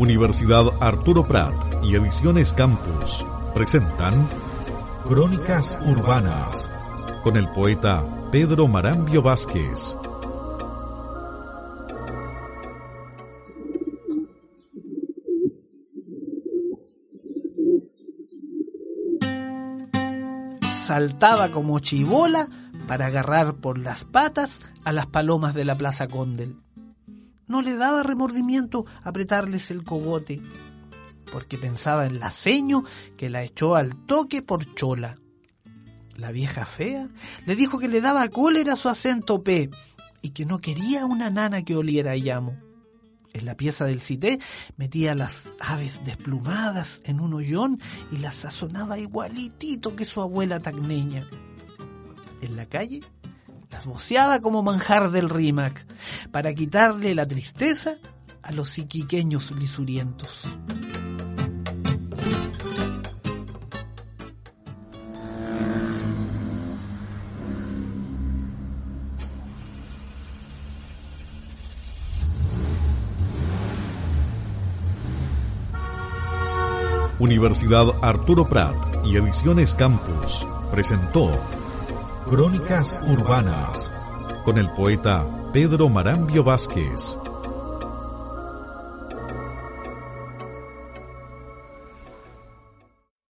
Universidad Arturo Prat y Ediciones Campus presentan Crónicas Urbanas con el poeta Pedro Marambio Vázquez. Saltaba como chivola para agarrar por las patas a las palomas de la Plaza Condel. No le daba remordimiento apretarles el cogote, porque pensaba en la ceño que la echó al toque por chola. La vieja fea le dijo que le daba cólera su acento P y que no quería una nana que oliera a llamo. En la pieza del cité metía las aves desplumadas en un hoyón y las sazonaba igualitito que su abuela tacneña. En la calle las voceaba como manjar del rímac para quitarle la tristeza a los iquiqueños lisurientos. Universidad Arturo Prat y Ediciones Campus presentó Crónicas Urbanas con el poeta Pedro Marambio Vázquez.